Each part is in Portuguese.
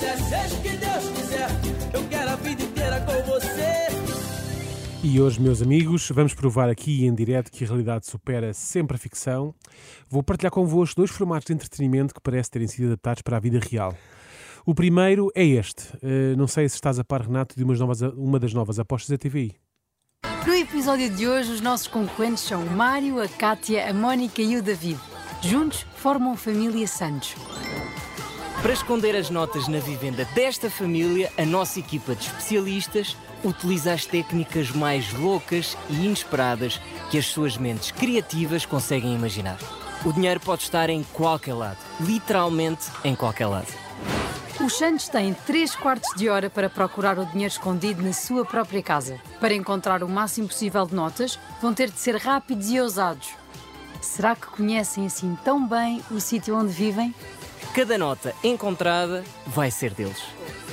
quiser, seja o que Deus quiser. Eu quero a vida inteira com você. E hoje, meus amigos, vamos provar aqui em direto que a realidade supera sempre a ficção. Vou partilhar convosco dois formatos de entretenimento que parecem terem sido adaptados para a vida real. O primeiro é este. Uh, não sei se estás a par, Renato, de novas, uma das novas apostas da TVI. No episódio de hoje, os nossos concorrentes são o Mário, a Kátia, a Mónica e o David. Juntos formam a família Santos. Para esconder as notas na vivenda desta família, a nossa equipa de especialistas utiliza as técnicas mais loucas e inesperadas que as suas mentes criativas conseguem imaginar. O dinheiro pode estar em qualquer lado, literalmente em qualquer lado. Os Santos têm 3 quartos de hora para procurar o dinheiro escondido na sua própria casa. Para encontrar o máximo possível de notas, vão ter de ser rápidos e ousados. Será que conhecem assim tão bem o sítio onde vivem? Cada nota encontrada vai ser deles.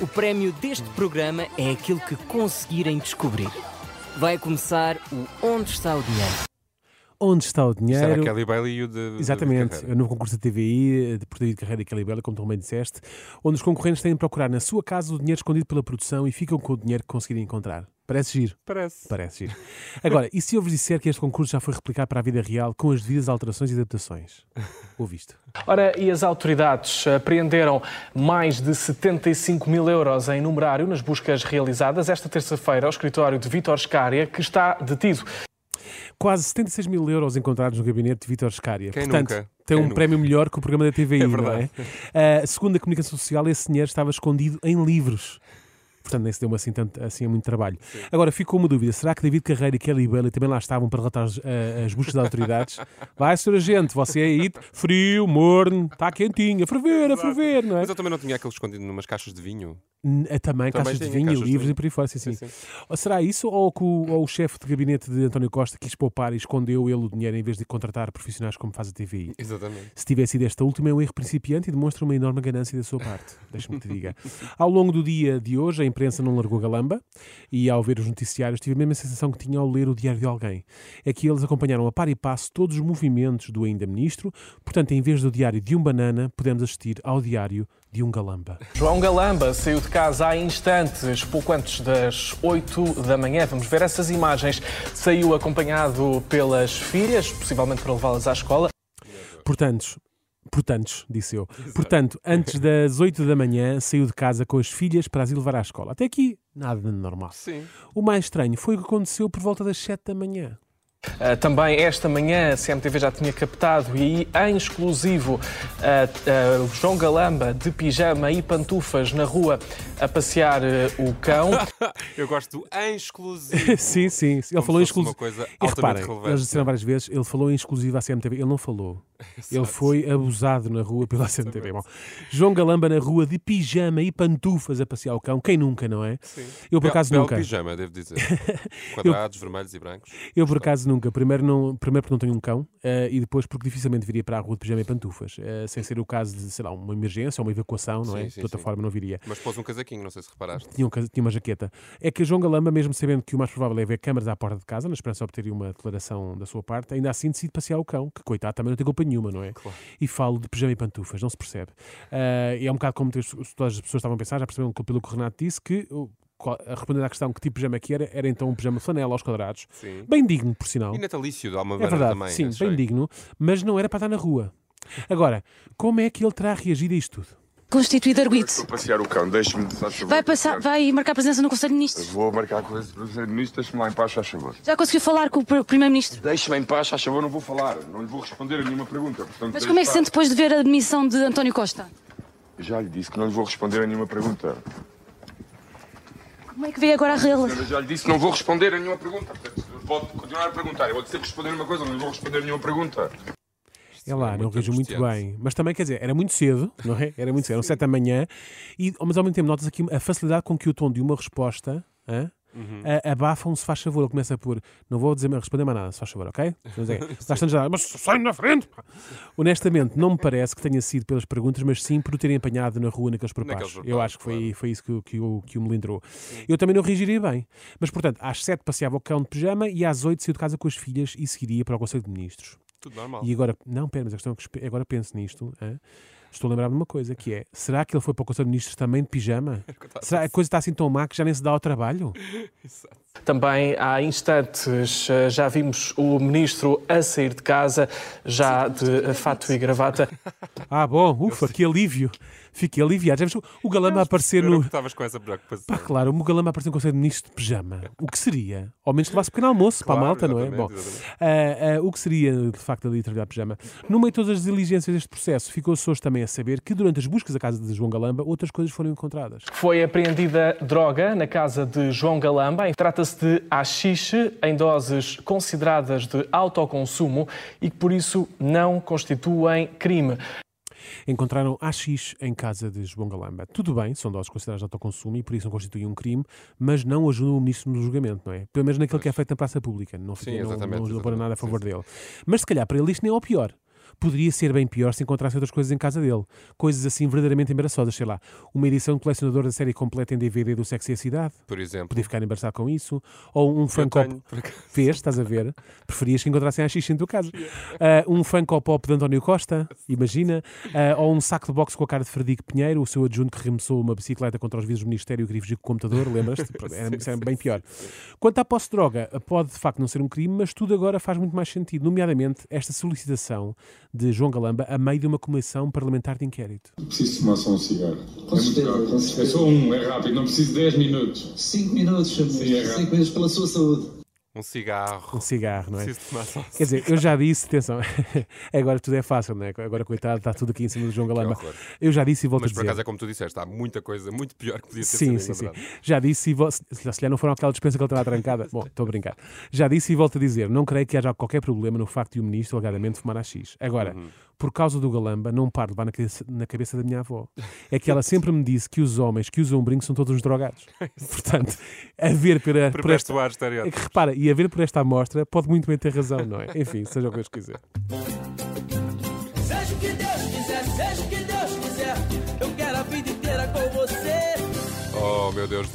O prémio deste programa é aquilo que conseguirem descobrir. Vai começar o Onde está o dinheiro. Onde está o dinheiro? Era Kelly Bailey e o de, Exatamente, de no concurso da TVI, de Portaria de Carreira e Kelly Bailey, como tu também disseste, onde os concorrentes têm de procurar na sua casa o dinheiro escondido pela produção e ficam com o dinheiro que conseguirem encontrar. Parece giro. Parece. Parece giro. Agora, e se eu vos disser que este concurso já foi replicado para a vida real com as devidas alterações e adaptações? Ouviste? Ora, e as autoridades apreenderam mais de 75 mil euros em numerário nas buscas realizadas esta terça-feira ao escritório de Vítor Scária, que está detido quase 76 mil euros encontrados no gabinete de Vítor Scária. Quem Portanto, nunca? tem Quem um nunca? prémio melhor que o programa da TVI, É não verdade. é? Uh, segundo a comunicação social, esse dinheiro estava escondido em livros. Portanto, nem se deu assim, tanto, assim muito trabalho. Agora, ficou uma dúvida. Será que David Carreira e Kelly Bailey também lá estavam para relatar as, uh, as buscas das autoridades? Vai, senhor agente, você aí, frio, morno, está quentinho, a ferver, a ferver, não é? Mas eu também não tinha aquele escondido numas caixas de vinho. Eh, Também, Também caixas de vinho, caixas de livros vinho. e por aí fora, sim, sim. Sim, sim. Ou será isso ou que o, ou o chefe de gabinete de António Costa quis poupar e escondeu ele o dinheiro em vez de contratar profissionais como faz a TVI? Exatamente. Se tivesse sido esta última, é um erro principiante e demonstra uma enorme ganância da sua parte. Deixa-me te diga. Ao longo do dia de hoje, a imprensa não largou galamba e, ao ver os noticiários, tive a mesma sensação que tinha ao ler o diário de alguém. É que eles acompanharam a par e passo todos os movimentos do ainda ministro, portanto, em vez do diário de um banana, podemos assistir ao diário de um galamba. João Galamba saiu de casa há instantes, pouco antes das 8 da manhã. Vamos ver essas imagens. Saiu acompanhado pelas filhas, possivelmente para levá-las à escola. Portanto, portanto, disse eu. Portanto, antes das 8 da manhã, saiu de casa com as filhas para as levar à escola. Até aqui, nada de normal. Sim. O mais estranho foi o que aconteceu por volta das 7 da manhã. Uh, também esta manhã a CMTV já tinha captado e em exclusivo uh, uh, João Galamba de pijama e pantufas na rua a passear uh, o cão. Eu gosto do em exclusivo. sim, sim. Ele Como falou em fosse uma exclusivo. coisa E reparem, relevante. eles disseram várias vezes, ele falou em exclusivo à CMTV. Ele não falou. Ele foi abusado na rua pela CMTV. Bom, João Galamba na rua de pijama e pantufas a passear o cão. Quem nunca, não é? Sim. Eu, por acaso, nunca. pijama, devo dizer. Quadrados, vermelhos e brancos. Eu, por acaso, nunca. Primeiro, não, primeiro porque não tenho um cão eh, e depois porque dificilmente viria para a rua de pijama e pantufas. eh, sem ser o caso de, sei lá, uma emergência ou uma evacuação, não é? Sim, sim, de outra sim. forma, não viria. Mas pôs um casaquinho, não sei se reparaste. Tinha, um tinha uma jaqueta. É que João Galamba, mesmo sabendo que o mais provável é ver câmaras à porta de casa, na esperança de obter uma declaração da sua parte, ainda assim decide passear o cão, que coitado também não tem culpa nenhuma, não é? Claro. E falo de pijama e pantufas, não se percebe. Ah, e é um bocado como todas as pessoas estavam a pensar, já perceberam que- pelo que o Renato disse, que respondendo à questão que tipo de pijama é que era, era então um pijama flanela aos quadrados. Sim. Bem digno, por sinal. E natalício de É Almavara verdade, também. sim, achei. bem digno, mas não era para estar na rua. Agora, como é que ele terá reagido a isto tudo? Constituído arguido. Passear o cão, deixe-me, favor. Vai, passar, vai marcar presença no Conselho de Ministros. Vou marcar com esse primeiro-ministro, deixe-me lá em paz, faz favor. Já conseguiu falar com o pr- Primeiro-Ministro? Deixe-me em paz, faz favor, não vou falar. Não lhe vou responder a nenhuma pergunta. Portanto, Mas como é que se sente depois de ver a demissão de António Costa? Já lhe disse que não lhe vou responder a nenhuma pergunta. Como é que vê agora a real? Eu já lhe disse que não vou responder a nenhuma pergunta. Portanto, pode continuar a perguntar. Eu vou sempre responder uma coisa, não lhe vou responder a nenhuma pergunta. É lá, é não reagiu muito bem. Mas também, quer dizer, era muito cedo, não é? Era muito cedo, eram sete da manhã. E, mas ao mesmo tempo, notas aqui a facilidade com que o tom de uma resposta hã, Uhum. a- abafa um se faz favor. Ele começa por, não vou dizer, responder mais nada, se faz favor, ok? Bastante já, mas sai na frente! pá." Honestamente, não me parece que tenha sido pelas perguntas, mas sim por o terem apanhado na rua naqueles propassos. Eu acho que foi, claro. foi isso que, o- que, o, que o melindrou. Eu também não reagiria bem. Mas, portanto, às sete passeava o cão de pijama e às oito saiu de casa com as filhas e seguiria para o Conselho de Ministros. Tudo normal. E agora, não, pera, mas a questão é que agora penso nisto. hã? estou a lembrar-me de uma coisa, que é, será que ele foi para o Conselho de Ministros também de pijama? a Será que a coisa está assim tão má que já nem se dá ao trabalho? Também há instantes eh, já vimos o ministro a sair de casa, já de fato e gravata. Ah, bom, ufa, que alívio. Fiquei aliviado. Já viste o Galamba a aparecer no... estavas com essa preocupação. Pá, claro, o Galamba a aparecer no Conselho de Ministros de pijama. O que seria? Ao menos levasse pequeno almoço para a Claro, malta, não é? Bom, ah, ah, o que seria, de facto, ali trabalhar de pijama? No meio de todas as diligências deste processo, ficou-se hoje também a saber que durante as buscas da casa de João Galamba, outras coisas foram encontradas. Foi apreendida droga na casa de João Galamba. Trata-se de haxixe em doses consideradas de autoconsumo e que por isso não constituem crime. Encontraram AX em casa de João Galamba. Tudo bem, são doses consideradas de autoconsumo e por isso não constituem um crime, mas não ajudam o ministro no julgamento, não é? Pelo menos naquele que é feito na praça pública. Não, fica, Sim, não, não ajudou para nada a Sim, favor sim. dele. Mas se calhar para ele isto nem é o pior. Poderia ser bem pior se encontrasse outras coisas em casa dele. Coisas assim verdadeiramente embaraçosas, sei lá. Uma edição de colecionador da série completa em DVD do Sexo e a Cidade. Por exemplo, Podia ficar embaraçado com isso. Ou um por acaso. Vês, estás a ver? Preferias que encontrassem a xixi em tua casa. Ah, um Funko Pop de António Costa, imagina. Ah, ou um saco de boxe com a cara de Frederico Pinheiro, o seu adjunto que remessou uma bicicleta contra os vidros do Ministério e com o computador, lembras-te? Era, era bem pior. Quanto à posse de droga, pode de facto não ser um crime, mas tudo agora faz muito mais sentido, nomeadamente esta solicitação de João Galamba a meio de uma comissão parlamentar de inquérito. Preciso fumar só um cigarro. Com certeza, com É certeza. só um, é rápido, não preciso de 10 minutos. 5 minutos, Sim, é rápido. 5 minutos pela sua saúde. Um cigarro. Um cigarro, não é? Preciso Quer dizer, eu já disse, atenção, agora tudo é fácil, não é? Agora, coitado, está tudo aqui em cima do João Galamba. Eu já disse e volto Mas a por dizer. acaso é como tu disseste, há muita coisa muito pior que podia ter Sim, sido sim, sim. lembrado. Já disse e vo- se se calhar não foram aquela dispensa que ele estava trancada. Bom, estou a brincar. Já disse e volto a dizer, não creio que haja qualquer problema no facto de o ministro alegadamente fumar a X. Agora, Uhum. Por causa do Galamba, não paro de levar na cabeça, na cabeça da minha avó. É que ela sempre me disse que os homens que usam brinco são todos uns drogados. Portanto, a ver por, a- por esta... É que repara, e a ver por esta amostra, pode muito bem ter razão, não é? Enfim, seja o que Deus quiser. Seja o que Deus quiser, seja o que Deus quiser. Eu quero a vida inteira com você. Oh, meu Deus.